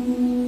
Mm-hmm.